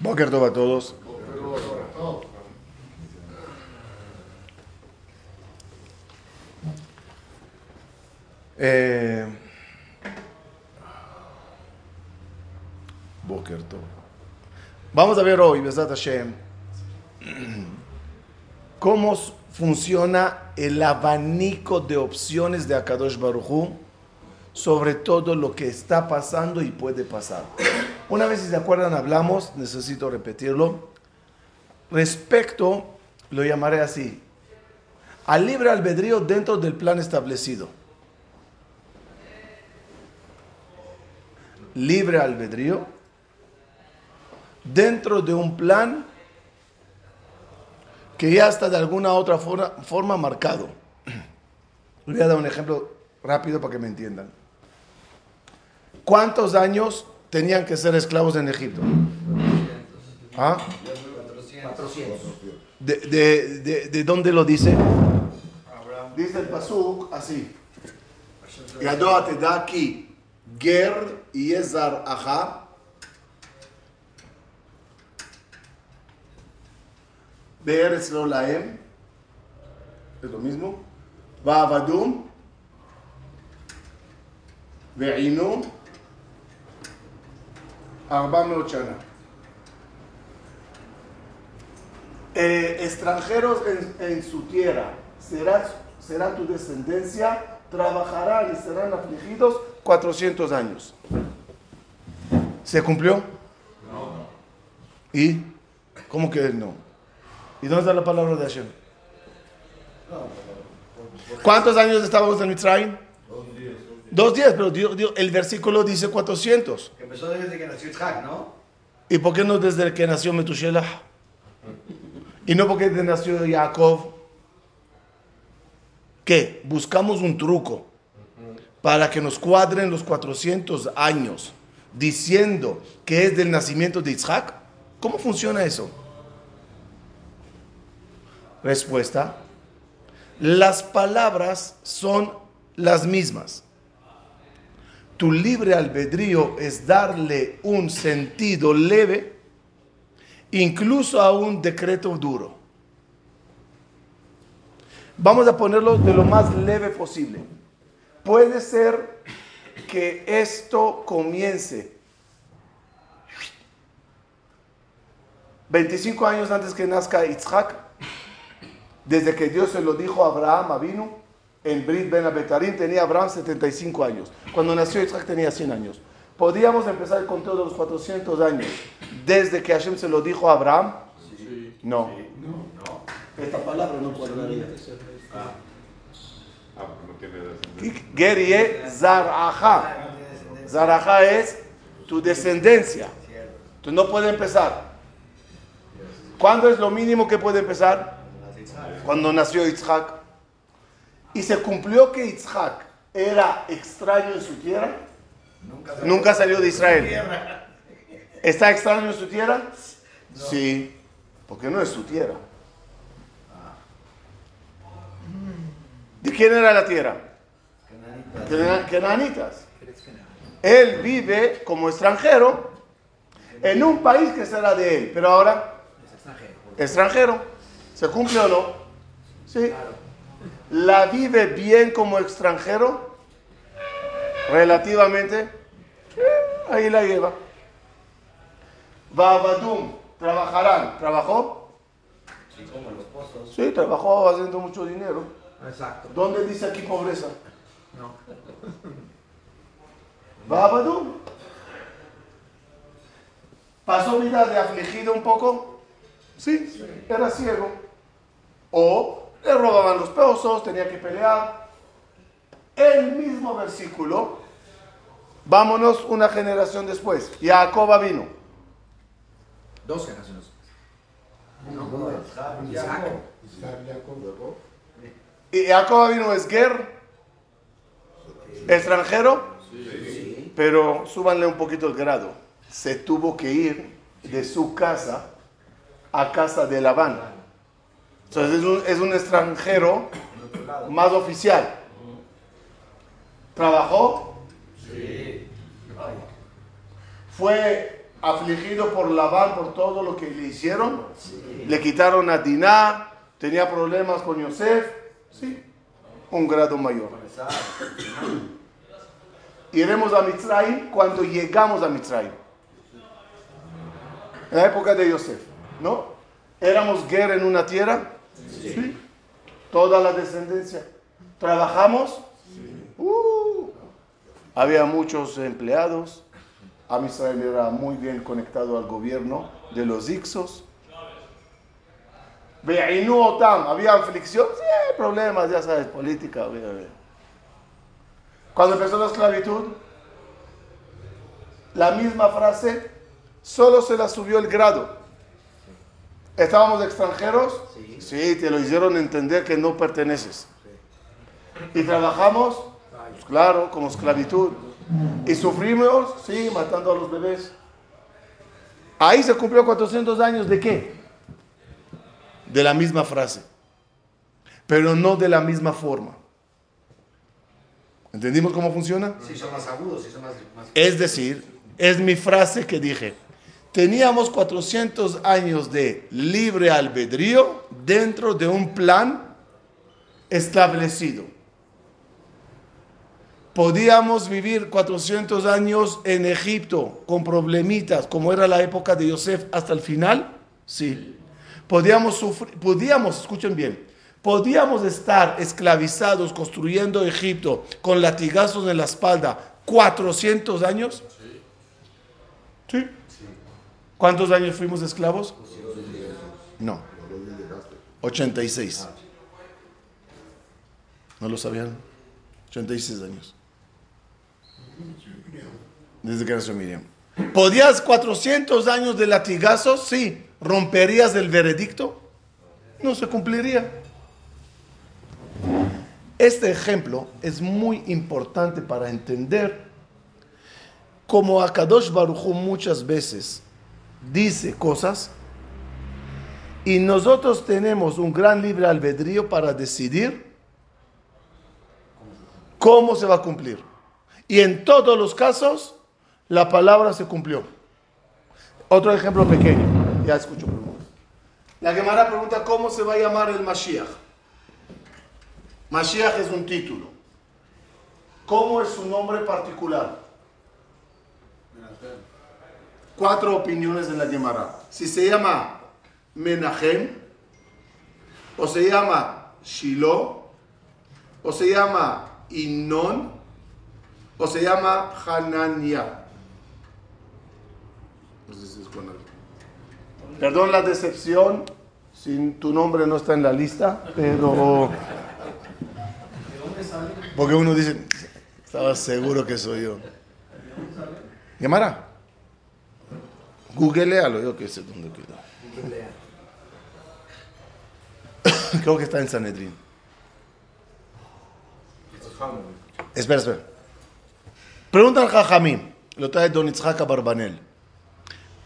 Boker Tov a todos. Eh, Boker Tov. Vamos a ver hoy, Besat Hashem, cómo funciona el abanico de opciones de Akadosh Baruchu sobre todo lo que está pasando y puede pasar. Una vez, si se acuerdan, hablamos, necesito repetirlo, respecto, lo llamaré así, al libre albedrío dentro del plan establecido. Libre albedrío dentro de un plan que ya está de alguna otra forma, marcado. Voy a dar un ejemplo rápido para que me entiendan. ¿Cuántos años tenían que ser esclavos en Egipto? ¿Ah? De, dónde lo dice? Dice el Pasuk así. Yadoa te da aquí. Ger y Ezar Aja. Beeretz lo laem. Es lo mismo. Vaavadum. Ve'inu. 400 Shana. Eh, extranjeros en, su tierra será, será tu descendencia, trabajarán y serán afligidos 400 años. ¿Se cumplió? No. ¿Y? ¿Cómo que no? ¿Y dónde está la palabra de Hashem? ¿Cuántos años estábamos en Mitzrayim? Dos días. Dos días, pero Dios, Dios, el versículo dice 400. Empezó desde que nació Isaac, ¿no? ¿Y por qué no desde que nació Metushelah? ¿Y no porque nació Jacob? ¿Qué? Buscamos un truco para que nos cuadren los 400 años diciendo que es del nacimiento de Isaac. ¿Cómo funciona eso? Respuesta. Las palabras son las mismas. Tu libre albedrío es darle un sentido leve, incluso a un decreto duro. Vamos a ponerlo de lo más leve posible. Puede ser que esto comience 25 años antes que nazca Isaac, desde que Dios se lo dijo a Abraham, vino en Brit Ben Abetarim tenía Abraham 75 años. Cuando nació Isaac tenía 100 años. ¿Podríamos empezar el conteo de los 400 años desde que Hashem se lo dijo a Abraham? Sí. No. Sí. no. Esta palabra no cuadraría. Ah. Ah, no tiene descendencia. Gerie Zaraja. Zaraja es tu descendencia. Entonces no puede empezar. ¿Cuándo es lo mínimo que puede empezar? Cuando nació Isaac. Y se cumplió que Isaac era extraño en su tierra. Nunca salió, Nunca salió de Israel. ¿Está extraño en su tierra? Sí, porque no es su tierra. ¿De quién era la tierra? Cananitas. Cana- Cananitas. Él vive como extranjero en un país que será de él, pero ahora Es extranjero. extranjero. ¿Se cumple o no? Sí. ¿La vive bien como extranjero? Relativamente. Sí, ahí la lleva. Babadum, trabajarán. ¿Trabajó? Sí, como los pozos. Sí, trabajó haciendo mucho dinero. Exacto. ¿Dónde dice aquí pobreza? No. Babadum. ¿Pasó vida de afligido un poco? Sí, era ciego. O le robaban los pozos, tenía que pelear. El mismo versículo, vámonos una generación después. Jacob vino. Dos generaciones. No, Isaac. Y Jacob vino es Ger, extranjero, Sí. pero súbanle un poquito el grado. Se tuvo que ir de su casa a casa de Labán. Entonces es un, es un extranjero más oficial. ¿Trabajó? Sí. Fue afligido por Labán, por todo lo que le hicieron. Le quitaron a Diná, tenía problemas con Yosef. Sí, un grado mayor. Iremos a Mitzrayim cuando llegamos a Mitzrayim. En la época de Yosef, ¿no? ¿Éramos guerra en una tierra? Sí. Toda la descendencia. ¿Trabajamos? Uh, había muchos empleados. A Israel era muy bien conectado al gobierno de los Ixos. Otam, había aflicción, sí, problemas, ya sabes, política. Cuando empezó la esclavitud, la misma frase, solo se la subió el grado. ¿Estábamos extranjeros? Sí. Sí, te lo hicieron entender que no perteneces. ¿Y trabajamos? Pues claro, como esclavitud. ¿Y sufrimos? Sí, matando a los bebés. Ahí se cumplió 400 años de qué? De la misma frase, pero no de la misma forma. ¿Entendimos cómo funciona? Sí, son más agudos, sí, son más... más... Es decir, es mi frase que dije. Teníamos 400 años de libre albedrío dentro de un plan establecido. Podíamos vivir 400 años en Egipto con problemitas, como era la época de Yosef hasta el final. Sí. Podíamos sufrir, podíamos, escuchen bien, podíamos estar esclavizados construyendo Egipto con latigazos en la espalda 400 años. Sí. ¿Cuántos años fuimos esclavos? No. 86. ¿No lo sabían? 86 años. Desde que nació Miriam. ¿Podías 400 años de latigazos? Sí. ¿Romperías el veredicto? No se cumpliría. Este ejemplo es muy importante para entender cómo Akadosh Baruj muchas veces dice cosas y nosotros tenemos un gran libre albedrío para decidir cómo se va a cumplir. Y en todos los casos, la palabra se cumplió. Otro ejemplo pequeño. Ya escucho preguntas. La Gemara pregunta cómo se va a llamar el Mashiach. Mashiach es un título. ¿Cómo es su nombre particular? Cuatro opiniones en la Gemara. Si se llama Menahem, o se llama Shiloh, o se llama Inón, o se llama Hanania. Perdón la decepción, si tu nombre no está en la lista, pero... Porque uno dice, estaba seguro que soy yo. Gemara. Googlealo, yo qué sé dónde queda. Creo que está en Sanedrín. Espera, espera. Pregunta al Jajamim, lo trae Don Itzhak Barbanel.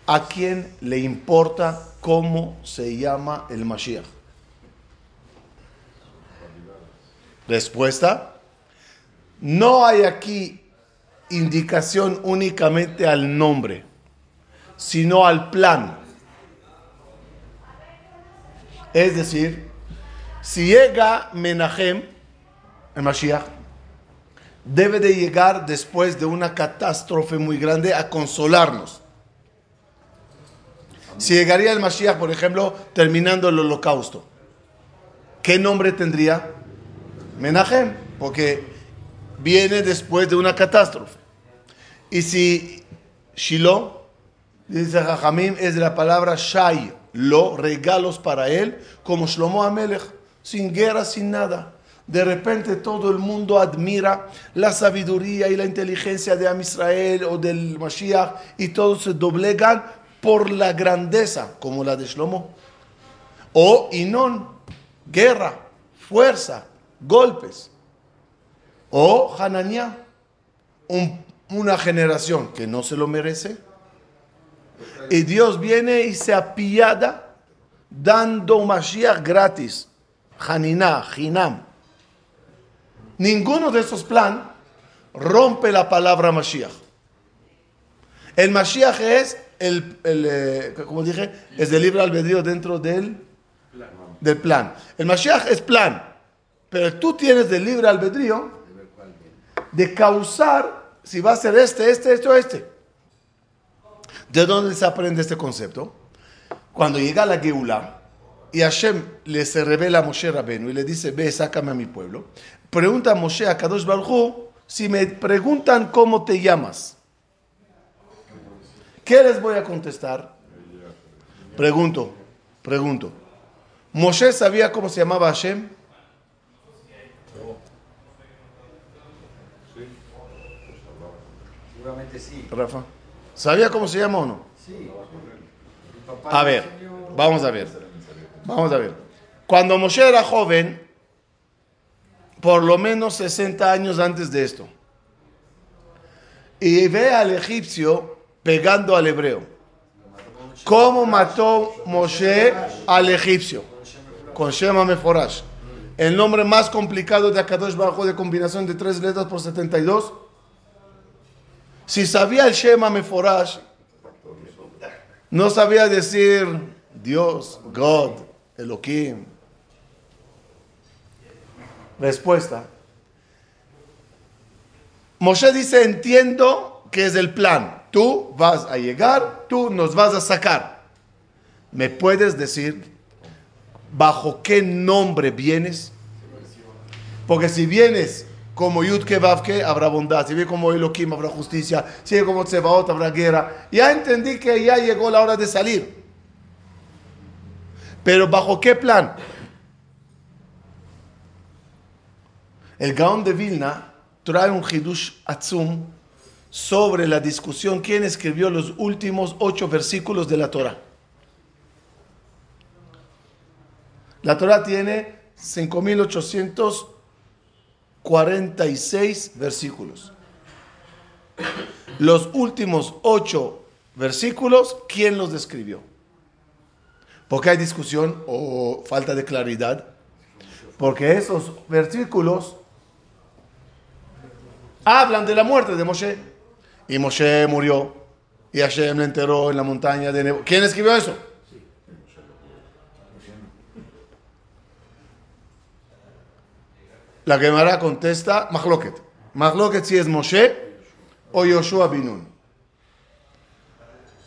¿A quién le importa cómo se llama el Mashiach? Respuesta. No hay aquí indicación únicamente al nombre, sino al plan. Es decir, si llega Menahem, el Mashiach, debe de llegar después de una catástrofe muy grande a consolarnos. Si llegaría el Mashiach, por ejemplo, terminando el holocausto, ¿qué nombre tendría? Menahem, porque viene después de una catástrofe. Y si Shiloh, dice Jajamim, es de la palabra Shai, lo, regalos para él, como Shlomo Amelech, sin guerra, sin nada. De repente todo el mundo admira la sabiduría y la inteligencia de Am Israel o del Mashiach y todos se doblegan por la grandeza, como la de Shlomo. O Inón, guerra, fuerza, golpes. O Hananiah, un- una generación que no se lo merece. Y Dios viene y se apiada dando Mashiach gratis. Haniná, Hinam. Ninguno de esos plan rompe la palabra Mashiach. El Mashiach es el, el, eh, como dije, es de libre albedrío dentro del, del plan. El Mashiach es plan, pero tú tienes de libre albedrío de causar si va a ser este, este, este o este. ¿De dónde se aprende este concepto? Cuando llega la Geula y Hashem le se revela a Moshe Rabenu y le dice, ve, sácame a mi pueblo. Pregunta a Moshe a Kadosh Baruj si me preguntan cómo te llamas, ¿qué les voy a contestar? Pregunto, pregunto. ¿Moshe sabía cómo se llamaba Hashem? Seguramente sí. Rafa. ¿Sabía cómo se llama o no? Sí. A ver, vamos a ver. Vamos a ver. Cuando Moshe era joven, por lo menos 60 años antes de esto, y ve al egipcio pegando al hebreo. ¿Cómo mató Moshe al egipcio? Con Shema Meforash. El nombre más complicado de Akadosh Bajo de combinación de tres letras por 72. Si sabía el Shema Meforash, no sabía decir Dios, God, Elohim. Respuesta. Moshe dice, entiendo que es el plan. Tú vas a llegar, tú nos vas a sacar. ¿Me puedes decir bajo qué nombre vienes? Porque si vienes como Yudke Vavke, habrá bondad. Si vienes como Elohim, habrá justicia. Si vienes como Tsebaot, habrá guerra. Ya entendí que ya llegó la hora de salir. Pero ¿bajo qué plan? El Gaon de Vilna trae un Hidush Atzum sobre la discusión quién escribió los últimos ocho versículos de la Torah. La Torah tiene 5.846 versículos. Los últimos ocho versículos, ¿quién los describió? Porque hay discusión o falta de claridad. Porque esos versículos hablan de la muerte de Moshe. Y Moshe murió. Y Hashem le enterró en la montaña de Nebo. ¿Quién escribió eso? La Gemara contesta, Mahloket. Mahloket si es Moshe o Yoshua Binun.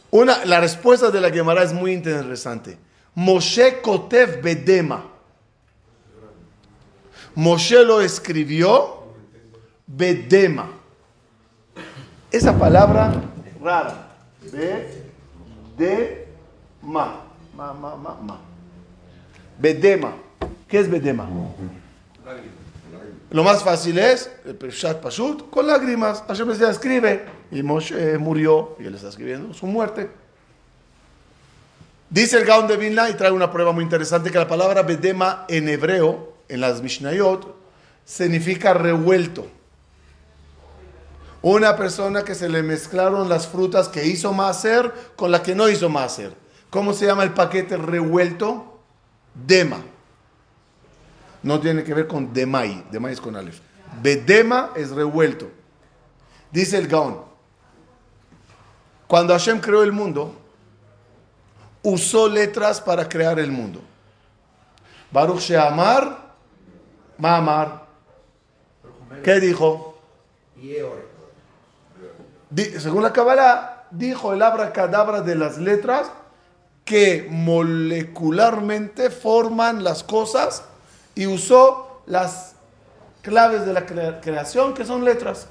Una, la respuesta de la Gemara es muy interesante. Moshe Kotev Bedema. Moshe lo escribió Bedema. Esa palabra rara. Bedema. Ma, ma, ma, ma. Bedema. ¿Qué es Bedema? Lo más fácil es, el Peshat Pashut, con lágrimas. Hashem les escribe. Y Moshe murió y él está escribiendo su muerte. Dice el Gaon de Vilna y trae una prueba muy interesante que la palabra Bedema en hebreo, en las Mishnayot, significa revuelto. Una persona que se le mezclaron las frutas que hizo Maaser con la que no hizo Maaser. ¿Cómo se llama el paquete revuelto? Dema. No tiene que ver con Demai. Demai es con Aleph. Bedema es revuelto. Dice el Gaon. Cuando Hashem creó el mundo, usó letras para crear el mundo. Baruch Sheamar, Maamar. ¿Qué dijo? Según la Kabbalah, dijo el abracadabra de las letras que molecularmente forman las cosas y usó las claves de la crea- creación que son letras.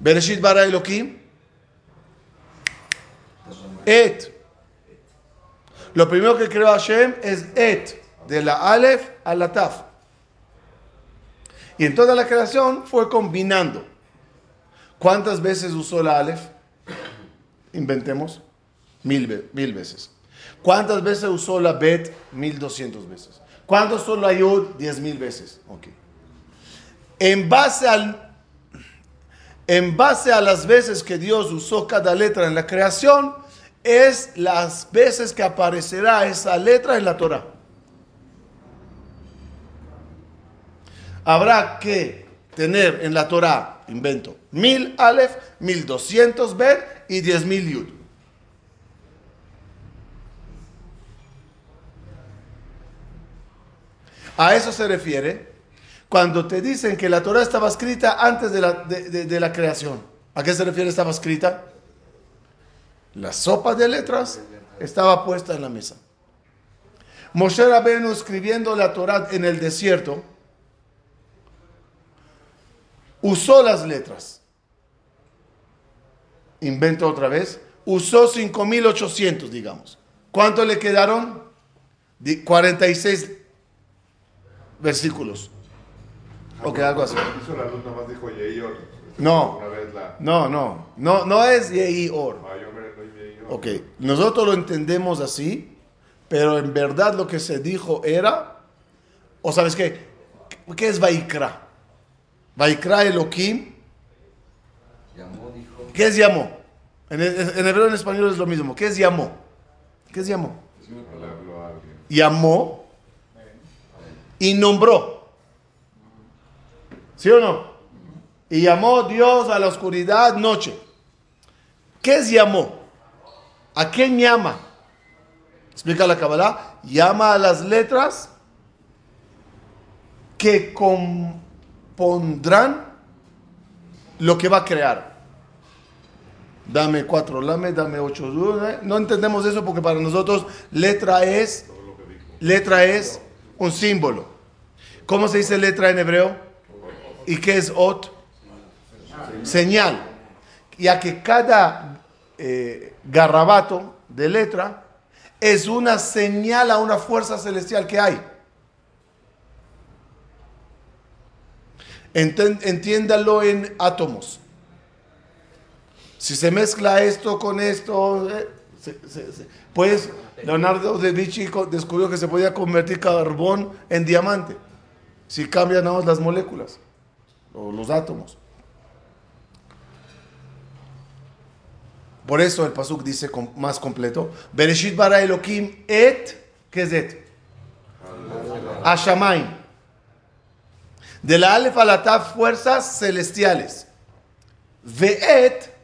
Bereshit bara Elohim. Et. Lo primero que creó Hashem es Et, de la Aleph a la Taf. Y en toda la creación fue combinando. ¿Cuántas veces usó la Aleph? Inventemos. Mil, mil veces. ¿Cuántas veces usó la Bet? Mil doscientos veces. ¿Cuántas usó la Yud? Diez mil veces. Ok. En base al en base a las veces que Dios usó cada letra en la creación, es las veces que aparecerá esa letra en la Torah. Habrá que tener en la Torah, invento, mil Aleph, mil doscientos Bet y diez mil Yud. A eso se refiere cuando te dicen que la Torah estaba escrita antes de la, de- la creación. ¿A qué se refiere estaba escrita? La sopa de letras estaba puesta en la mesa. Moshe Rabbeinu escribiendo la Torah en el desierto usó las letras. Invento otra vez. Usó 5800, digamos. ¿Cuánto le quedaron? Di- 46 versículos. Ok, algo así. Hizo la luz, nomás dijo Yehior. No. La. No, no, no, no es Yehi Or. Ah, Yehior. Ok, nosotros lo entendemos así, pero en verdad lo que se dijo era, o sabes qué, ¿qué es Vaikra? Vaikra Elohim, Llamó, dijo. ¿qué es llamó? En, en hebreo y en español es lo mismo, ¿qué es llamó? ¿Qué es llamó? Llamó y nombró. ¿Sí o no? Y llamó Dios a la oscuridad noche. ¿Qué es llamó? ¿A quién llama? Explica la Kabbalah. Llama a las letras que compondrán lo que va a crear. Dame cuatro lame, dame ocho. No entendemos eso porque para nosotros letra es, letra es un símbolo. ¿Cómo se dice letra en hebreo? ¿Y qué es ot? Señal. Ya que cada eh, garrabato de letra es una señal a una fuerza celestial que hay. Entiéndalo en átomos. Si se mezcla esto con esto, eh, pues Leonardo da Vinci descubrió que se podía convertir carbón en diamante si cambian nada las moléculas o los átomos. Por eso el pasuk dice más completo, Bereshit bara Elohim et, ¿qué es et? Ashamayim. De la Aleph a fuerzas celestiales. Ve'et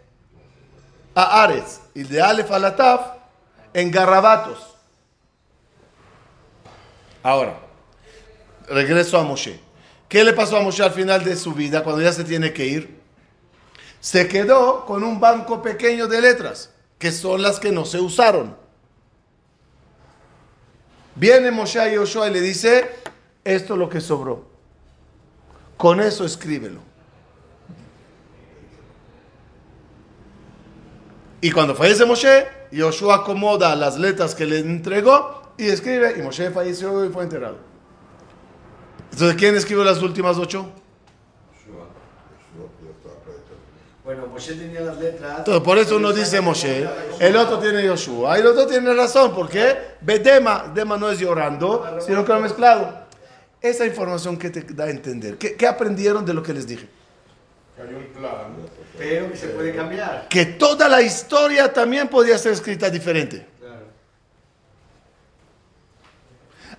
a Ares. Y de Aleph a la en garrabatos. Ahora, regreso a Moshe. ¿Qué le pasó a Moshe al final de su vida, cuando ya se tiene que ir? Se quedó con un banco pequeño de letras, que son las que no se usaron. Viene Moshe a Yoshua y le dice, esto es lo que sobró. Con eso escríbelo. Y cuando fallece Moshe, Yoshua acomoda las letras que le entregó y escribe, y Moshe falleció y fue enterrado. Entonces, ¿quién escribió las últimas ocho? Bueno, Moshe tenía las letras. Entonces, por eso uno dice Moshe, el otro tiene Yoshua, y el otro tiene razón, ¿por qué? Ve Dema, Dema no es llorando, sino que lo ha mezclado. Esa información que te da a entender, ¿qué, qué aprendieron de lo que les dije? Hay un plan. Pero que se puede cambiar. Que toda la historia también podía ser escrita diferente.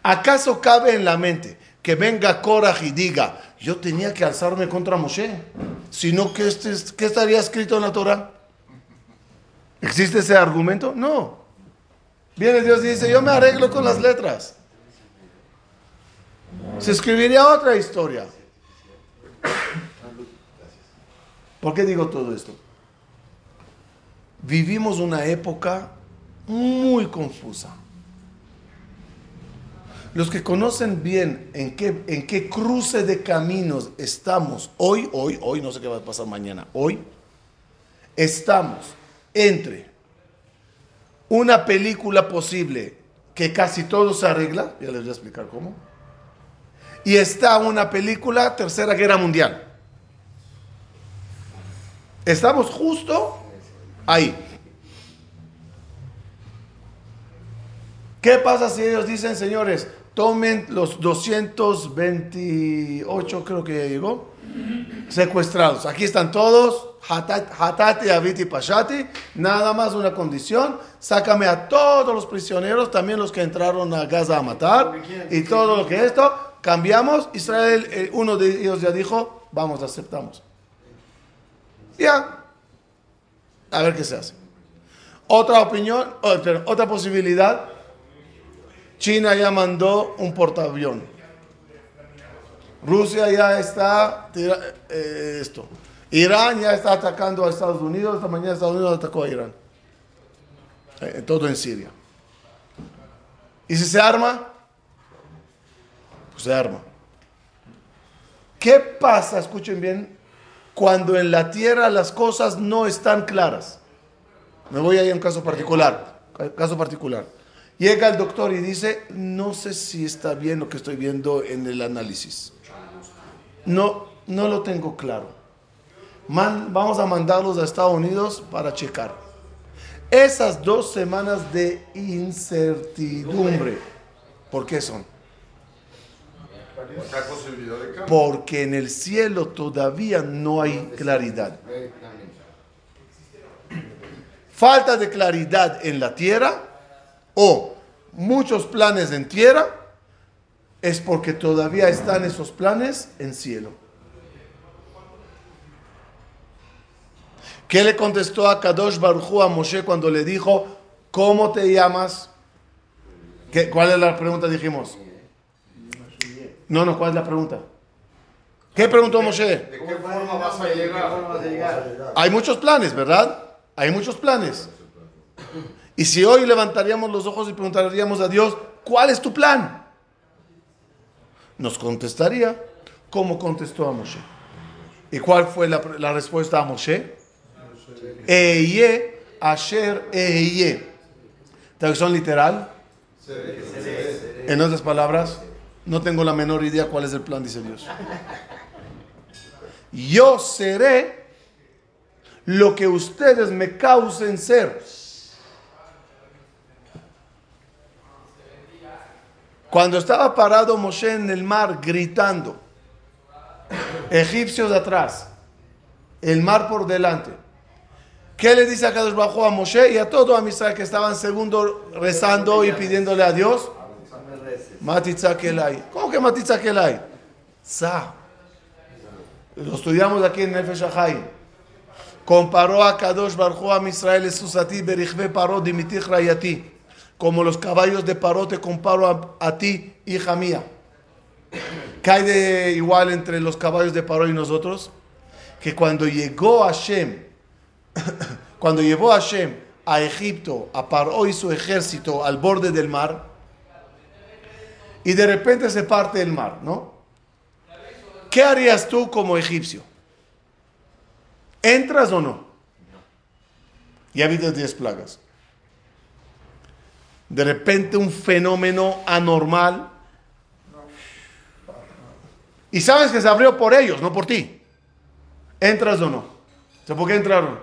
¿Acaso cabe en la mente que venga Korah y diga, yo tenía que alzarme contra Moshe? Sino que este, ¿qué estaría escrito en la Torah? ¿Existe ese argumento? No. Viene Dios y dice, yo me arreglo con las letras. Se escribiría otra historia. ¿Por qué digo todo esto? Vivimos una época muy confusa. Los que conocen bien en qué, en qué cruce de caminos estamos hoy, hoy, hoy, no sé qué va a pasar mañana, hoy, estamos entre una película posible que casi todo se arregla, ya les voy a explicar cómo, y está una película Tercera Guerra Mundial. Estamos justo ahí. ¿Qué pasa si ellos dicen, señores, tomen los 228, creo que ya llegó, secuestrados? Aquí están todos, Hatat- Hatate, Aviti, Pashati, nada más una condición, sácame a todos los prisioneros, también los que entraron a Gaza a matar, y todo lo que esto, cambiamos, Israel, eh, uno de ellos ya dijo, vamos, aceptamos. Ya, a ver qué se hace. Otra opinión, oh, otra posibilidad. China ya mandó un portaavión Rusia ya está, eh, esto. Irán ya está atacando a Estados Unidos. Esta mañana Estados Unidos atacó a Irán. Eh, todo en Siria. ¿Y si se arma? Pues se arma. ¿Qué pasa, escuchen bien, cuando en la tierra las cosas no están claras? Me voy ahí a un caso particular. ca- Caso particular. Llega el doctor y dice, no sé si está bien lo que estoy viendo en el análisis. No, no lo tengo claro. Man- vamos a mandarlos a Estados Unidos para checar. Esas dos semanas de incertidumbre, ¿por qué son? Porque en el cielo todavía no hay claridad. Falta de claridad en la tierra o muchos planes en tierra es porque todavía están esos planes en cielo. ¿Qué le contestó a Kadosh Baruj a Moshe cuando le dijo, ¿cómo te llamas? ¿Qué- ¿Cuál es la pregunta? Dijimos. No, no, ¿cuál es la pregunta? ¿Qué preguntó Moshe? ¿De qué forma vas a ¿Qué llegar? forma vas a llegar? Hay muchos planes, ¿verdad? Hay muchos planes. Y si hoy levantaríamos los ojos y preguntaríamos a Dios, ¿cuál es tu plan? Nos contestaría como contestó a Moshe. ¿Y cuál fue la, la respuesta a Moshe? Eye, Asher, Eye. Traducción literal. En otras palabras, no tengo la menor idea cuál es el plan, dice Dios. Yo seré lo que ustedes me causen ser. Cuando estaba parado Moshe en el mar gritando, egipcios atrás, el mar por delante. ¿Qué le dice a Kadosh Bajo a Moshe y a todo a Israel que estaban segundo rezando y pidiéndole a Dios? Matitza Kelai. ¿Cómo que Matitza Kelai? Sa. Lo estudiamos aquí en Nefesh Ahai. Comparó a Kadosh Barjo a Israel Susati Berichve Paró Dimitich Rayati. Como los caballos de Paró te comparo a, ti, hija mía. ¿Qué de igual entre los caballos de Paró y nosotros? Que cuando llegó Hashem, cuando llevó Hashem a Egipto, a Paró y su ejército al borde del mar, y de repente se parte el mar, ¿no? ¿Qué harías tú como egipcio? ¿Entras o no? Ya habido 10 plagas. De repente un fenómeno anormal. Y sabes que se abrió por ellos, no por ti. ¿Entras o no? ¿Sabes por qué entraron?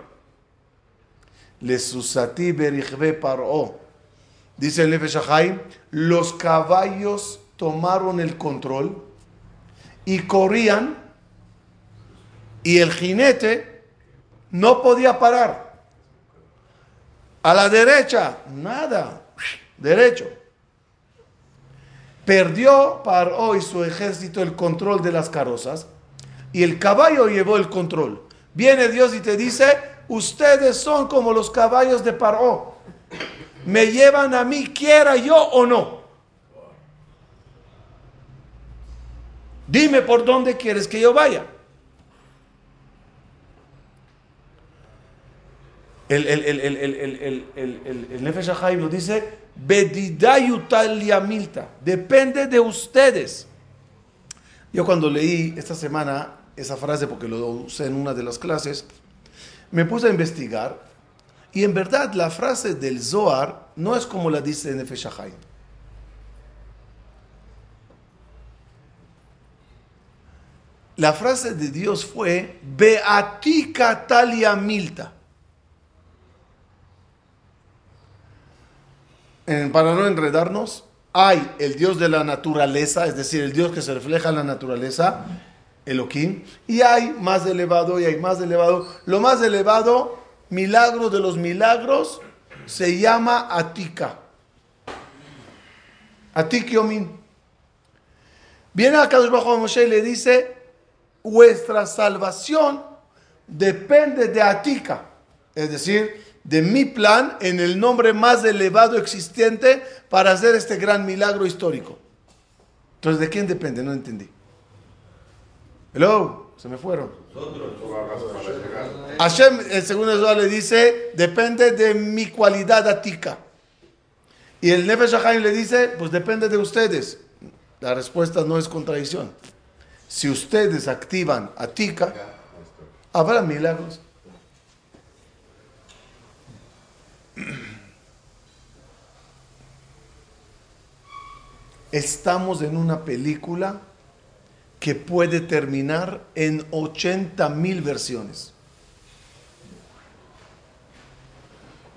Dice el Nefesh los caballos tomaron el control y corrían y el jinete no podía parar. A la derecha, nada, derecho. Perdió Paró y su ejército el control de las carrozas y el caballo llevó el control. Viene Dios y te dice, ustedes son como los caballos de Paró me llevan a mí, quiera yo o no. Dime por dónde quieres que yo vaya. El, el, el, el, el, el Nefesh lo dice, depende de ustedes. Yo cuando leí esta semana esa frase, porque lo usé en una de las clases, me puse a investigar y en verdad la frase del Zohar no es como la dice Nefesh La frase de Dios fue, Beatica talia milta. Para no enredarnos, hay el Dios de la naturaleza, es decir, el Dios que se refleja en la naturaleza, Elohim, y hay más elevado y hay más elevado. Lo más elevado, milagro de los milagros, se llama Atika. Atik Yomin. Viene a Kadosh Bajo Moshe y le dice, vuestra salvación depende de Atika, es decir, de mi plan en el nombre más elevado existente para hacer este gran milagro histórico. Entonces, ¿de quién depende? No entendí. Hello, se me fueron. Hashem, el segundo le dice, depende de mi cualidad atica. Y el Nefesh Haim le dice, pues depende de ustedes. La respuesta no es contradicción. Si ustedes activan atica, habrá milagros. Estamos en una película que puede terminar en 80 mil versiones.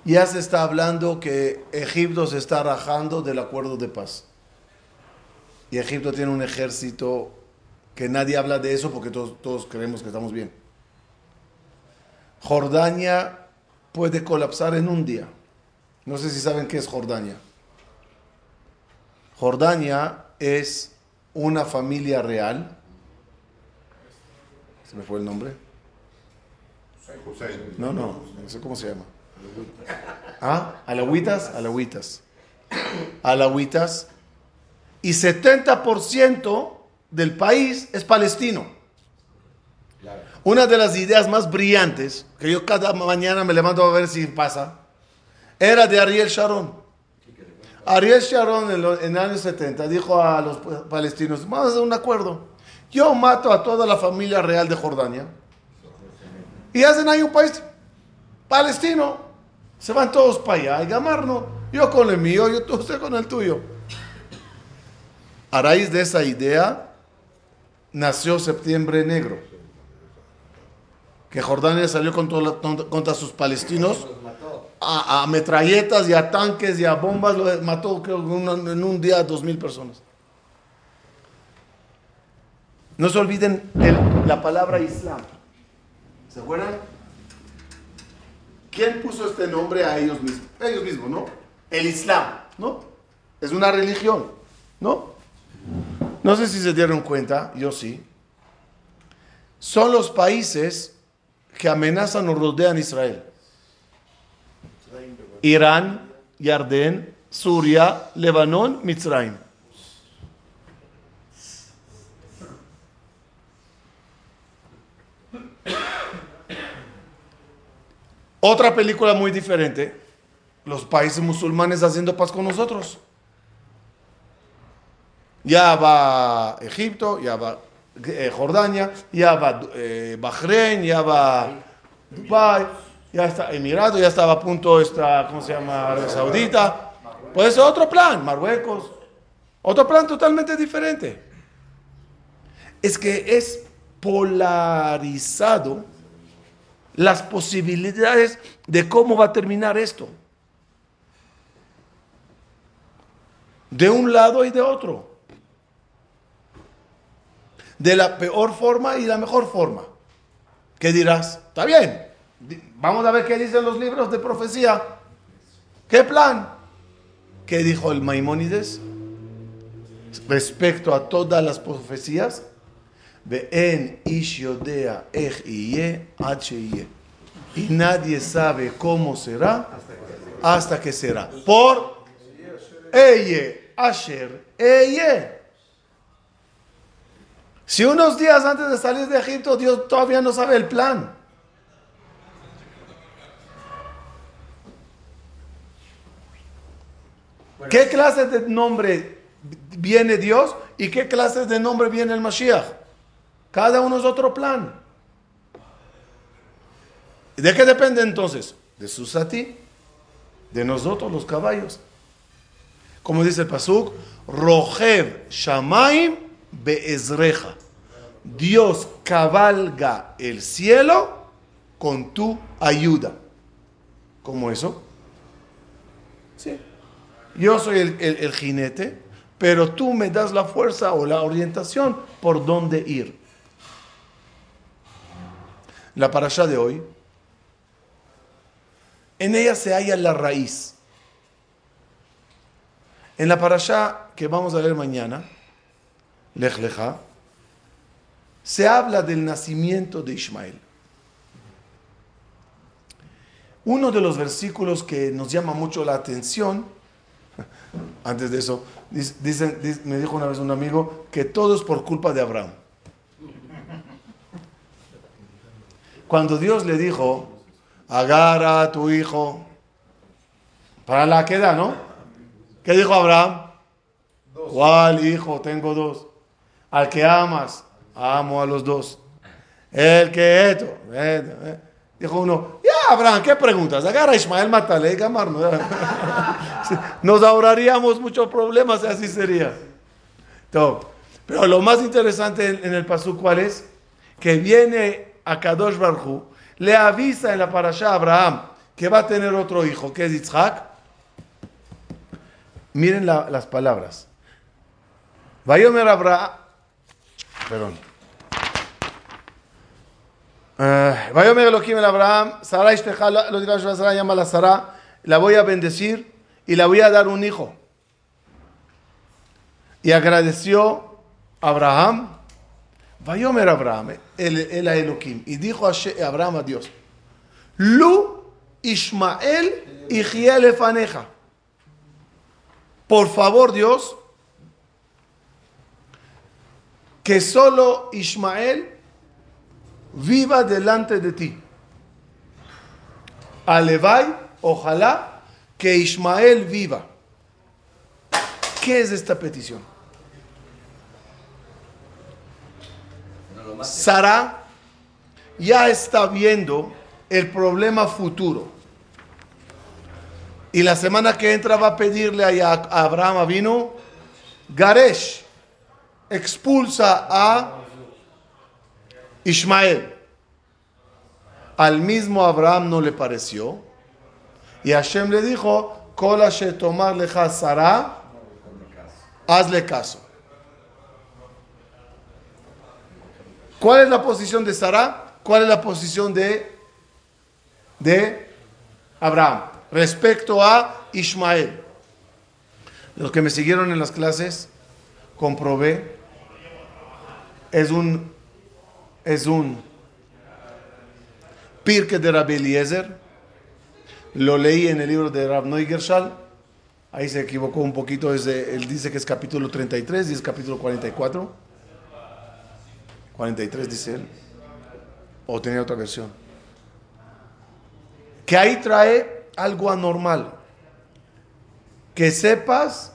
Ya se está hablando que Egipto se está rajando del acuerdo de paz. Y Egipto tiene un ejército que nadie habla de eso porque todos, todos creemos que estamos bien. Jordania puede colapsar en un día. No sé si saben qué es Jordania. Jordania es una familia real. ¿Se me fue el nombre? No, no, no sé cómo se llama. ¿Ah? Alahuitas, alahuitas. Alahuitas. Y 70% del país es palestino. Una de las ideas más brillantes, que yo cada mañana me levanto a ver si pasa, era de Ariel Sharon. Ariel Sharon en, los, en el año 70 dijo a los palestinos, vamos a hacer un acuerdo. Yo mato a toda la familia real de Jordania. Y hacen ahí un país palestino. Se van todos para allá y gamarnos. Yo con el mío, yo usted con el tuyo. A raíz de esa idea nació Septiembre Negro. Que Jordania salió contra, contra sus palestinos a, metralletas y a tanques y a bombas, lo mató creo, en, un, día a dos mil personas. No se olviden la palabra Islam. ¿Se acuerdan? ¿Quién puso este nombre a ellos mismos? Ellos mismos, ¿no? El Islam, ¿no? Es una religión, ¿no? No sé si se dieron cuenta, yo sí. Son los países que amenazan o rodean Israel. Irán, Yardén, Suria, Lebanón, Mitzrayim. Otra película muy diferente, los países musulmanes haciendo paz con nosotros. Ya va Egipto, ya va eh, Jordania, ya va eh, Bahrein, ya va Dubai, ya está Emirato, ya estaba a punto esta, ¿cómo se llama? Arabia Saudita. Puede ser otro plan, Marruecos. Otro plan totalmente diferente. Es que es polarizado las posibilidades de cómo va a terminar esto. De un lado y de otro. De la peor forma y la mejor forma. ¿Qué dirás? Está bien. Vamos a ver qué dicen los libros de profecía. ¿Qué plan? ¿Qué dijo el Maimónides? Respecto a todas las profecías, en Y nadie sabe cómo será hasta que será. Por Eye, Asher, Eye. Si unos días antes de salir de Egipto, Dios todavía no sabe el plan. ¿Qué clase de nombre viene Dios y qué clase de nombre viene el Mashiach? Cada uno es otro plan. ¿De qué depende entonces? De Susati, de nosotros los caballos. Como dice el Pasuk, Rojev Shamaim Beezreja. Dios cabalga el cielo con tu ayuda. ¿Cómo eso? Sí. Yo soy el, el, el, jinete, pero tú me das la fuerza o la orientación por dónde ir. La parasha de hoy, en ella se halla la raíz. En la parasha que vamos a leer mañana, Lech Lecha, se habla del nacimiento de Ismael. Uno de los versículos que nos llama mucho la atención, antes de eso, dicen, me dijo una vez un amigo que todo es por culpa de Abraham. Cuando Dios le dijo, agarra a tu hijo para la queda, ¿no? ¿Qué dijo Abraham? ¿Cuál hijo? Tengo dos. Al que amas, amo a los dos. El que esto. Dijo uno, ya Abraham, ¿qué preguntas? Agarra a Ismael, mátale, Nos ahorraríamos muchos problemas, así sería. Pero lo más interesante en el pasú, ¿cuál es? Que viene a Kadosh Barhu, le avisa en la parasha a Abraham que va a tener otro hijo, que es Yitzhak. Miren las palabras. Vayomer Abraham, perdón. Eh, Vayomer Elohim el Abraham, Sara lo dirá Sara, llama a Sara, la voy a bendecir y la voy a dar un hijo. Y agradeció Abraham, Vayomer Abraham, el, el Elohim, y dijo a Abraham a Dios, Lu Ishmael y Faneja. Por favor, Dios, que solo Ismael viva delante de ti. Alevay, ojalá que Ismael viva. ¿Qué es esta petición? Sara ya está viendo el problema futuro. Y la semana que entra va a pedirle a Abraham vino Garesh, expulsa a Ismael. Al mismo Abraham no le pareció. Y Hashem le dijo, Kola tomar leja Sara, hazle caso. ¿Cuál es la posición de Sara? ¿Cuál es la posición de, de Abraham? Respecto a Ismael. Los que me siguieron en las clases, comprobé es un, es un Pirke de Rabbi Eliezer. Lo leí en el libro de Rab Neugershal. Ahí se equivocó un poquito. él dice que es capítulo 33 y es capítulo 44. 43 dice él. O tenía otra versión. Que ahí trae algo anormal. Que sepas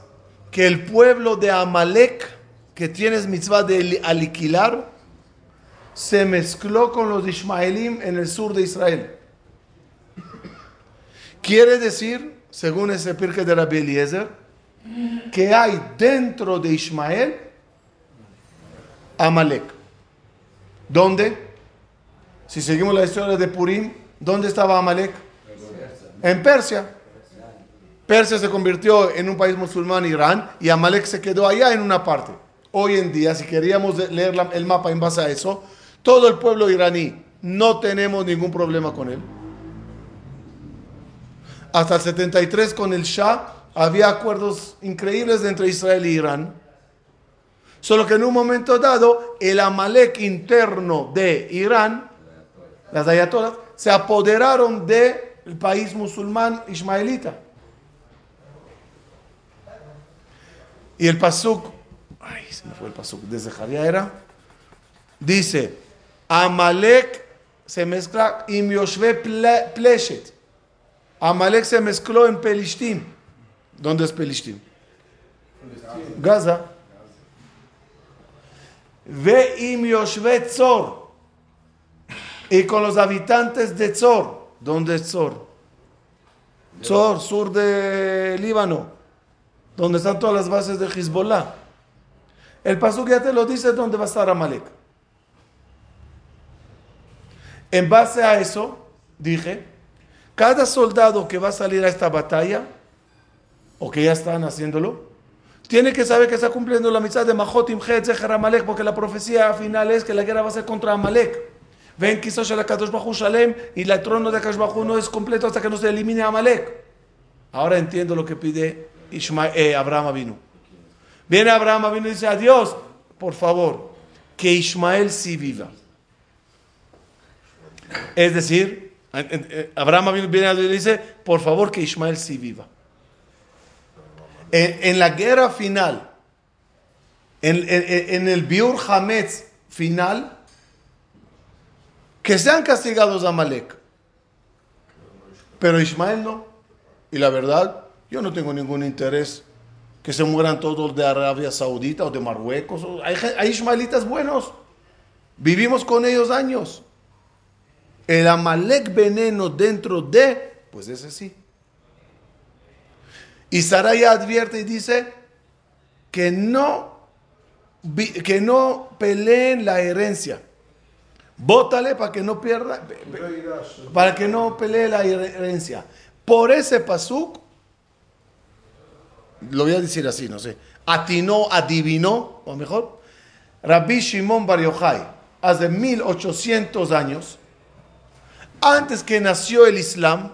que el pueblo de Amalek que tienes mitzvah de aliquilar, se mezcló con los Ismaelim en el sur de Israel. Quiere decir, según ese pirque de Rabbi Eliezer, que hay dentro de Ismael Amalek. ¿Dónde? Si seguimos la historia de Purim, ¿dónde estaba Amalek? En Persia. Persia se convirtió en un país musulmán, Irán, y Amalek se quedó allá en una parte hoy en día, si queríamos leer el mapa en base a eso, todo el pueblo iraní, no tenemos ningún problema con él. Hasta el 73 con el Shah había acuerdos increíbles entre Israel y Irán. Solo que en un momento dado, el Amalek interno de Irán, las ayatolas, se apoderaron del país musulmán ismaelita. Y el Pasuk ay, se me fue el paso, desde Javier era, dice, Amalek se mezcla y Yoshve Pleshet. Amalek se mezcló en Pelishtim. ¿Dónde es Pelishtim? Gaza. Ve im Yoshve Tzor. Y con los habitantes de Tzor. ¿Dónde es Tzor? Tzor, sur de Líbano. Donde están todas las bases de Hezbollah. El paso ya te lo dice dónde va a estar Amalek. En base a eso, dije, cada soldado que va a salir a esta batalla, o que ya están haciéndolo, tiene que saber que está cumpliendo la mitad de Mahotim Zeher Amalek, porque la profecía final es que la guerra va a ser contra Amalek. Ven que la Kadosh Bajú Shalem y el trono de Kadosh Bajú no es completo hasta que no se elimine Amalek. Ahora entiendo lo que pide eh, Abraham Avinu. Viene Abraham viene y dice a Dios, por favor, que Ismael sí viva. Es decir, Abraham viene a Dios y dice, por favor, que Ismael sí viva. En, la guerra final, en, el Biur Hametz final, que sean castigados a Amalek. Pero Ismael no. Y la verdad, yo no tengo ningún interés que se mueran todos de Arabia Saudita o de Marruecos. Hay, hay ismaelitas buenos. Vivimos con ellos años. El Amalek veneno dentro de, pues ese sí. Y Saraya advierte y dice que no, que no peleen la herencia. Bótale para que no pierda, para que no pelee la herencia. Por ese pasuk, lo voy a decir así, no sé, atinó, adivinó, o mejor, Rabbi Shimon Bar Yochai, hace 1800 años, antes que nació el Islam,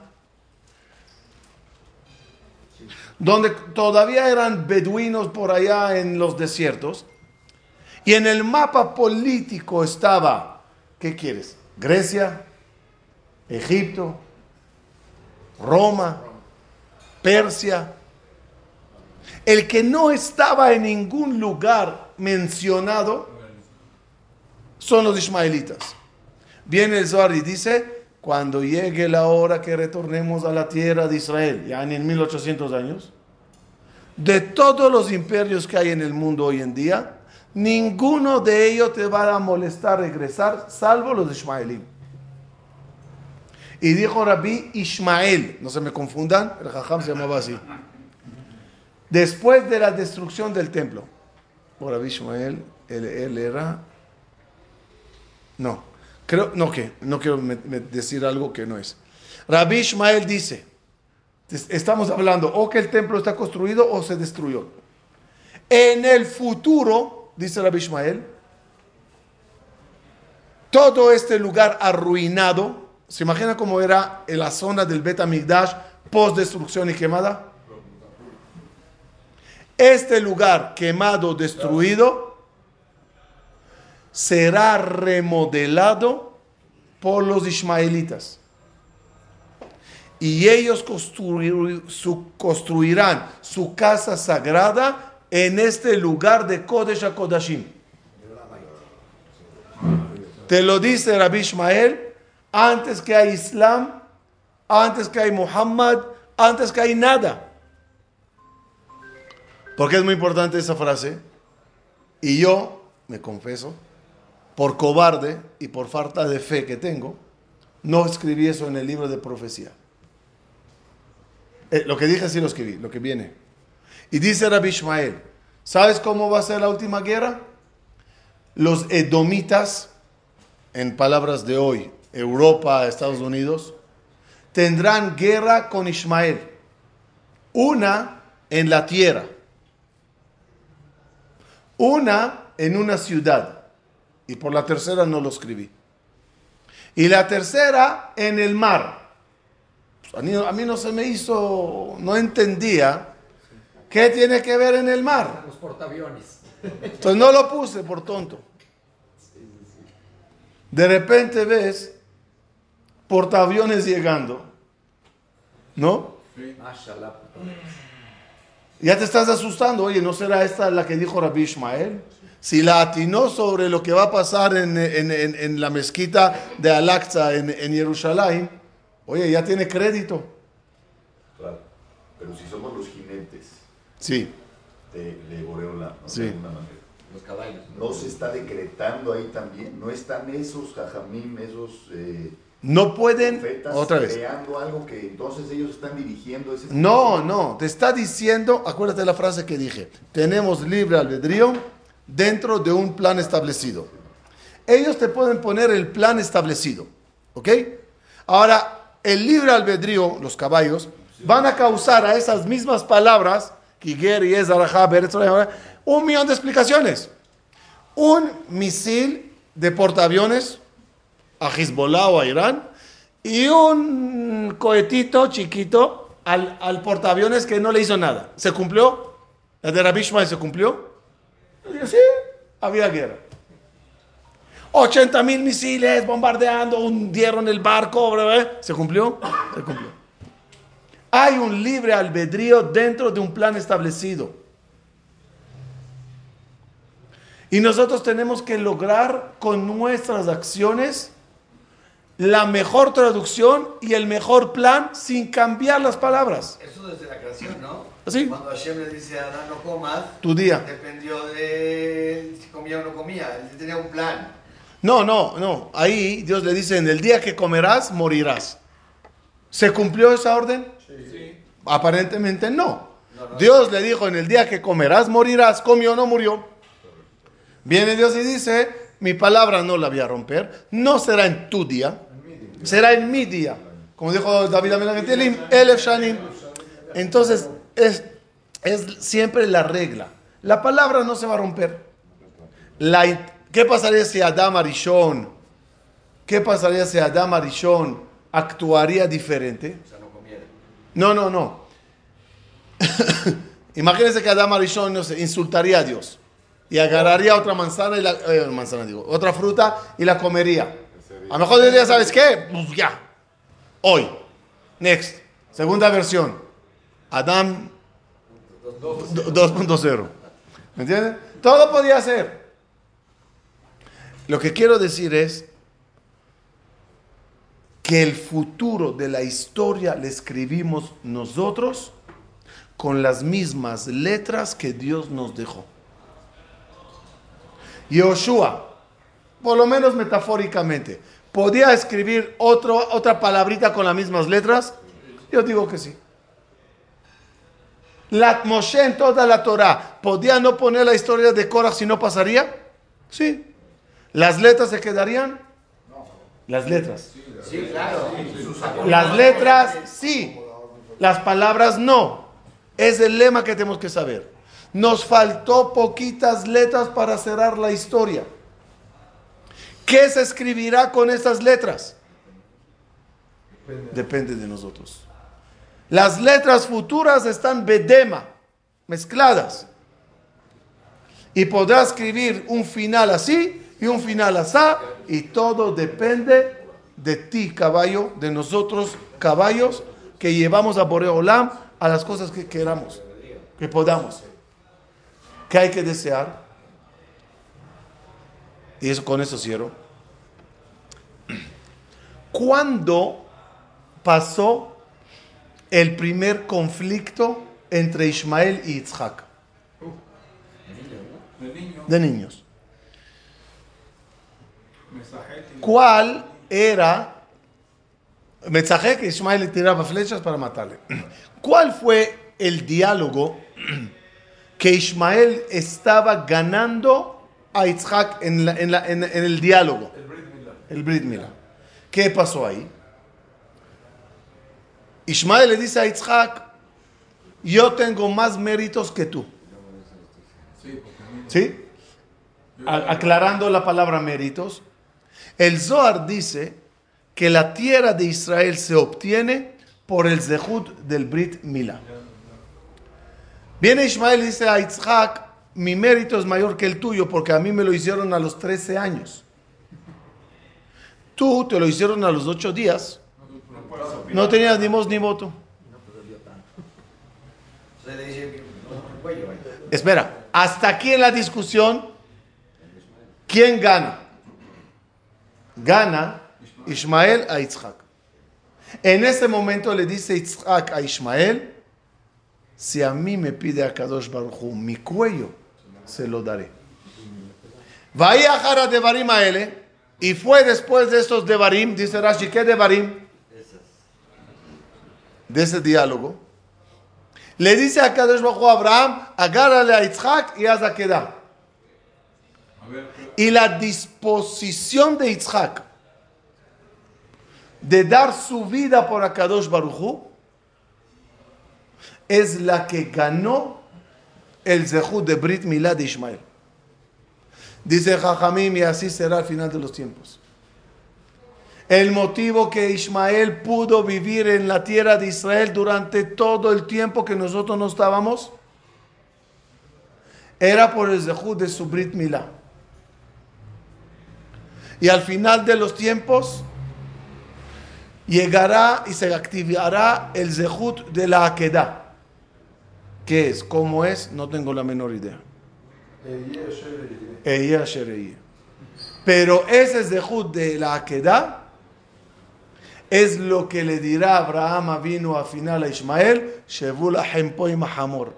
donde todavía eran beduinos por allá en los desiertos, y en el mapa político estaba, ¿qué quieres? Grecia, Egipto, Roma, Persia. El que no estaba en ningún lugar mencionado son los ismaelitas. Viene el Zohar y dice, cuando llegue la hora que retornemos a la tierra de Israel, ya en 1800 años, de todos los imperios que hay en el mundo hoy en día, ninguno de ellos te va a molestar regresar, salvo los ismaelíes. Y dijo Rabbi Ismael, no se me confundan, el jajam se llamaba así. Después de la destrucción del templo, Rabbi Ismael, él, era. No, creo, no que, no quiero decir algo que no es. Rabbi Ismael dice: Estamos hablando o que el templo está construido o se destruyó. En el futuro, dice Rabbi Ismael, todo este lugar arruinado ¿Se imagina cómo era en la zona del Bet post destrucción y quemada? Este lugar quemado, destruido, será remodelado por los ismaelitas. Y ellos construirán su casa sagrada en este lugar de Kodesh HaKodashim. Te lo dice Rabbi Ismael antes que hay Islam, antes que hay Muhammad, antes que hay nada. Porque es muy importante esa frase. Y yo, me confieso, por cobarde y por falta de fe que tengo, no escribí eso en el libro de profecía. Eh, lo que dije sí lo escribí, lo que viene. Y dice Rabbi Ishmael, ¿sabes cómo va a ser la última guerra? Los edomitas, en palabras de hoy, Europa, Estados Unidos, tendrán guerra con Ismael. Una en la tierra. Una en una ciudad. Y por la tercera no lo escribí. Y la tercera en el mar. Pues, a, mí, no se me hizo, no entendía qué tiene que ver en el mar. Los portaaviones. Entonces no lo puse por tonto. De repente ves portaaviones llegando. ¿No? Ya te estás asustando. Oye, ¿no será esta la que dijo Rabbi Ishmael? Si la atinó sobre lo que va a pasar en, la mezquita de Al-Aqsa en, Jerusalén, oye, ya tiene crédito. Claro. Pero si somos los jinetes sí. de, de ¿no? sí. Los caballos. No se está decretando ahí también. No están esos jajamim, esos. Eh, no pueden, otra vez. algo que entonces ellos están dirigiendo ese No, no, te está diciendo, acuérdate de la frase que dije, tenemos libre albedrío dentro de un plan establecido. Ellos te pueden poner el plan establecido, ¿ok? Ahora, el libre albedrío, los caballos, van a causar a esas mismas palabras, Kiger y un millón de explicaciones. Un misil de portaaviones a Hezbollah o a Irán y un cohetito chiquito al, al portaaviones que no le hizo nada. ¿Se cumplió? ¿La de Rabbi se cumplió? sí, había guerra. 80 mil misiles bombardeando, hundieron el barco, ¿se cumplió? Se cumplió. Hay un libre albedrío dentro de un plan establecido. Y nosotros tenemos que lograr con nuestras acciones la mejor traducción y el mejor plan sin cambiar las palabras. Eso desde la creación, ¿no? ¿Sí? Cuando Hashem le dice a Adán no comas, Tu día. dependió de si comía o no comía. Él tenía un plan. No, no, no. Ahí Dios le dice, en el día que comerás, morirás. ¿Se cumplió esa orden? Aparentemente no. Dios le dijo, en el día que comerás, morirás. ¿Comió o no murió? Viene Dios y dice, mi palabra no la voy a romper. No será en tu día, será en mi día. Como dijo David Amenagetelim, Elef Shanim. Entonces, es, es siempre la regla. La palabra no se va a romper. La ¿Qué pasaría si Adam Arishon, qué pasaría si Adam Arishon actuaría diferente? No. No, no, no. Imagínense que Adam Arishon no sé, insultaría a Dios y agarraría otra manzana y la eh, manzana digo, otra fruta y la comería. A lo mejor diría, ¿sabes qué? Pues ya. Hoy. Next. Segunda versión. Adam 2.0. ¿Me entiendes? Todo podía ser. Lo que quiero decir es que el futuro de la historia le escribimos nosotros con las mismas letras que Dios nos dejó. Yoshua, por lo menos metafóricamente, ¿podía escribir otro, otra palabrita con las mismas letras? Yo digo que sí. La Moshe en toda la Torah, ¿podía no poner la historia de Korah si no pasaría? Sí. ¿Las letras se quedarían? Las letras. Sí, claro. Las letras sí, las palabras no. Es el lema que tenemos que saber. Nos faltó poquitas letras para cerrar la historia. ¿Qué se escribirá con estas letras? Depende de nosotros. Las letras futuras están bedema, mezcladas. Y podrá escribir un final así y un final así. Y todo depende de ti, caballo, de nosotros, caballos, que llevamos a Boreolam a las cosas que queramos, que podamos. ¿Qué hay que desear? Y eso, con eso cierro. ¿Cuándo pasó el primer conflicto entre Ismael y Isaac? De niño, De niños. ¿Cuál era? Mensaje que Ismael le tiraba flechas para matarle. ¿Cuál fue el diálogo que Ismael estaba ganando a en, la- en la- en- en el diálogo? El Brit Milá. Milá. ¿Qué pasó ahí? Ismael le dice a Isaac, yo tengo más méritos que tú. Sí, aclarando la palabra méritos. El Zohar dice que la tierra de Israel se obtiene por el zehut del Brit Milá. Viene Ismael y dice a Isaac, mi mérito es mayor que el tuyo porque a mí me lo hicieron a los 13 años. Tú te lo hicieron a los 8 días. no tenías ni voz ni voto. Espera, hasta aquí en la discusión, ¿quién gana? Gana Ismael a Isaac. En ese momento le dice Isaac a Ismael, si a mí me pide a Kadosh Baruch Hu mi cuello, se lo daré. Vaya Jara de Barim a él, y fue después de estos de Barim, dice Rashi, ¿qué de Barim? De ese diálogo. Le dice a Kadosh a Abraham, agárrale a Isaac y haz a quedar. Y la disposición de Isaac de dar su vida por Akadosh Baruchu es la que ganó el zehut de Brit Milá de Ismael. Dice Jajamim y así será al final de los tiempos. El motivo que Ismael pudo vivir en la tierra de Israel durante todo el tiempo que nosotros no estábamos era por el zehut de su Brit Milá. Y al final de los tiempos llegará y se activará el zehut de la Akedah. ¿Qué es? ¿Cómo es? No tengo la menor idea. Pero ese zehut de la Akedah es lo que le dirá Abraham vino a final a Ismael, Shevula Mahamor.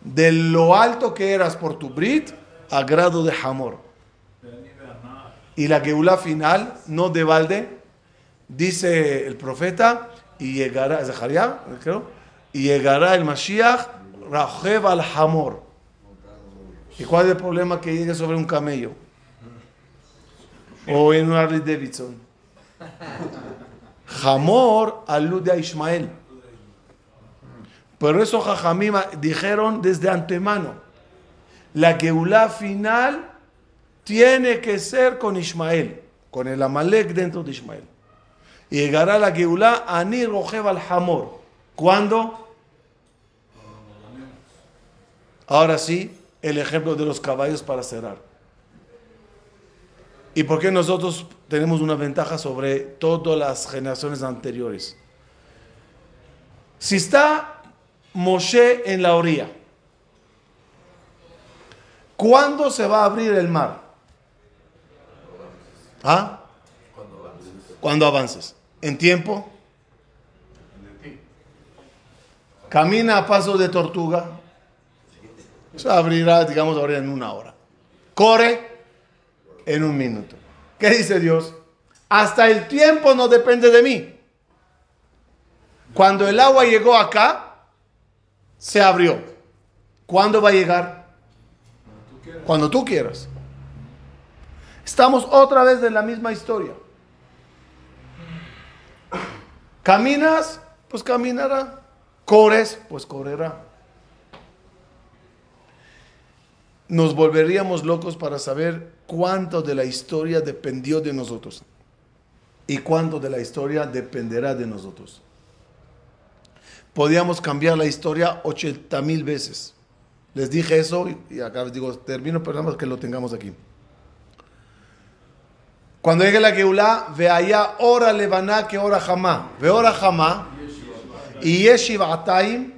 De lo alto que eras por tu Brit, a grado de Hamor. Y la Geulá final, no de balde, dice el profeta, y llegará, Zaharia, creo, y llegará el Mashiach, Rajev al Hamor. ¿Y cuál es el problema que llegue sobre un camello? O en un Harley Davidson. Hamor alude a Ismael. Por eso Jajamim dijeron desde antemano, la Geulá final tiene que ser con Ismael, con el Amalek dentro de Ismael. Y llegará la Geulá Ani Rojev al Hamor. ¿Cuándo? Ahora sí, el ejemplo de los caballos para cerrar. ¿Y por qué nosotros tenemos una ventaja sobre todas las generaciones anteriores? Si está Moshe en la orilla, ¿cuándo se va a abrir el mar? ¿Ah? Cuando avances. ¿En tiempo? Camina a paso de tortuga. Se abrirá, digamos, ahora en una hora. Corre en un minuto. ¿Qué dice Dios? Hasta el tiempo no depende de mí. Cuando el agua llegó acá, se abrió. ¿Cuándo va a llegar? Cuando tú quieras. Estamos otra vez en la misma historia. Caminas, pues caminará. Corres, pues correrá. Nos volveríamos locos para saber cuánto de la historia dependió de nosotros y cuánto de la historia dependerá de nosotros. Podíamos cambiar la historia 80 mil veces. Les dije eso y acá les digo, termino, pero que lo tengamos aquí. Cuando llegue la Geulá, ve allá hora levaná que hora jamá. Ve hora jamá. Y yeshivatayim,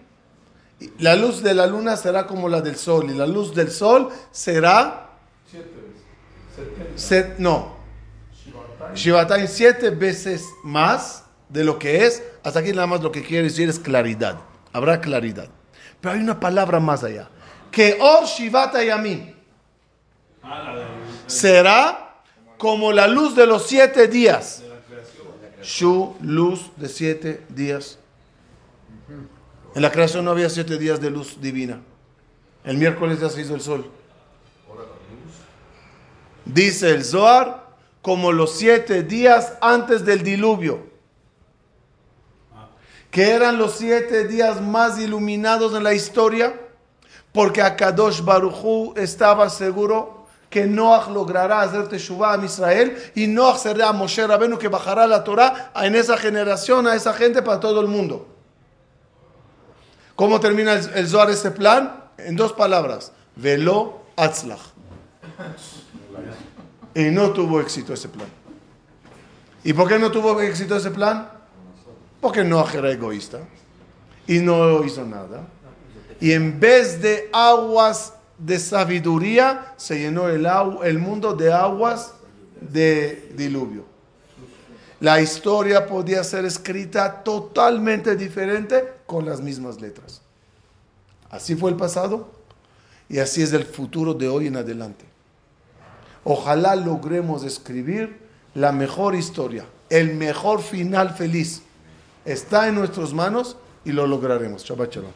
la luz de la luna será como la del sol. Y la luz del sol será. Set, no. Shivatayim siete veces más de lo que es. Hasta aquí nada más lo que quiere decir es claridad. Habrá claridad. Pero hay una palabra más allá. Que or shivatayamim será como la luz de los siete días. Su luz de siete días. En la creación no había siete días de luz divina. El miércoles ya se hizo el sol. Dice el Zohar, como los siete días antes del diluvio. Que eran los siete días más iluminados en la historia. Porque Akadosh Baruchu estaba seguro que Noach logrará hacer Teshuvah a Israel y Noach será Moshe Rabenu que bajará la Torah en esa generación, a esa gente, para todo el mundo. ¿Cómo termina el, el Zohar este plan? En dos palabras. Velo Atzlach. Y no tuvo éxito ese plan. ¿Y por qué no tuvo éxito ese plan? Porque Noach era egoísta y no hizo nada. Y en vez de aguas de sabiduría, se llenó el, el mundo de aguas de diluvio. La historia podía ser escrita totalmente diferente con las mismas letras. Así fue el pasado y así es el futuro de hoy en adelante. Ojalá logremos escribir la mejor historia, el mejor final feliz. Está en nuestras manos y lo lograremos. Shabbat shalom.